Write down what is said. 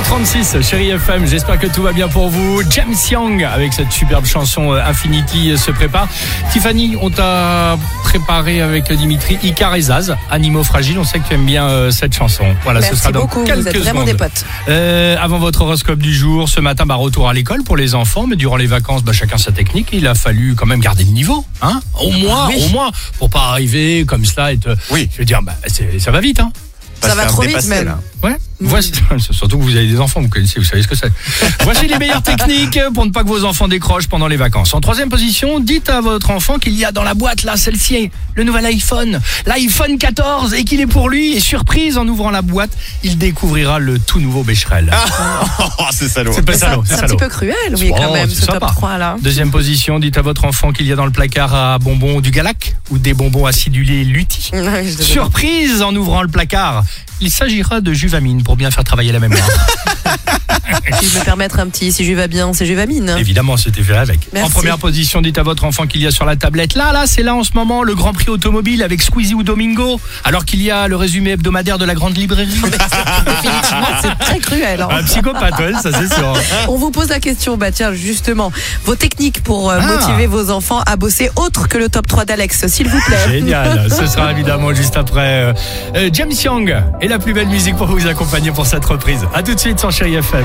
Allez, 8h36, chérie FM, j'espère que tout va bien pour vous. James Young, avec cette superbe chanson euh, Infinity, euh, se prépare. Tiffany, on t'a préparé avec Dimitri Icar et Zaz, Animaux Fragiles. On sait que tu aimes bien euh, cette chanson. Voilà, Merci ce sera dans beaucoup, vous quelques êtes vraiment secondes. des potes. Euh, avant votre horoscope du jour, ce matin, bah, retour à l'école pour les enfants, mais durant les vacances, bah, chacun sa technique. Il a fallu quand même garder le niveau, hein Au moins, oui. au moins, pour pas arriver comme ça et te... Oui. Je veux dire, bah, ça va vite, hein Ça va trop vite, même. Ouais. Voici, surtout que vous avez des enfants, vous connaissez, vous savez ce que c'est. Voici les meilleures techniques pour ne pas que vos enfants décrochent pendant les vacances. En troisième position, dites à votre enfant qu'il y a dans la boîte là, celle-ci, le nouvel iPhone, l'iPhone 14, et qu'il est pour lui. Et surprise, en ouvrant la boîte, il découvrira le tout nouveau Becherel. Oh, c'est salaud. c'est pas C'est salaud, un, c'est c'est un salaud. petit peu cruel, oui, Oh, quand même, c'est ce top sympa. 3 là. Deuxième position, dites à votre enfant qu'il y a dans le placard à bonbons du Galac ou des bonbons acidulés Lutti. Surprise en ouvrant le placard, il s'agira de Juvamine pour bien faire travailler la mémoire. Si je me permettre un petit, si je vais bien, c'est Juvamine. Évidemment, c'était fait avec. Merci. En première position, dites à votre enfant qu'il y a sur la tablette. Là, là, c'est là en ce moment le Grand Prix automobile avec Squeezie ou Domingo. Alors qu'il y a le résumé hebdomadaire de la grande librairie. C'est très cruel. hein. Un psychopathe, ouais, ça c'est sûr. On vous pose la question, bah tiens, justement, vos techniques pour euh, Ah. motiver vos enfants à bosser autre que le top 3 d'Alex, s'il vous plaît. Génial. Ce sera évidemment juste après euh, euh, James Young et la plus belle musique pour vous accompagner pour cette reprise. À tout de suite sur Chéri FM.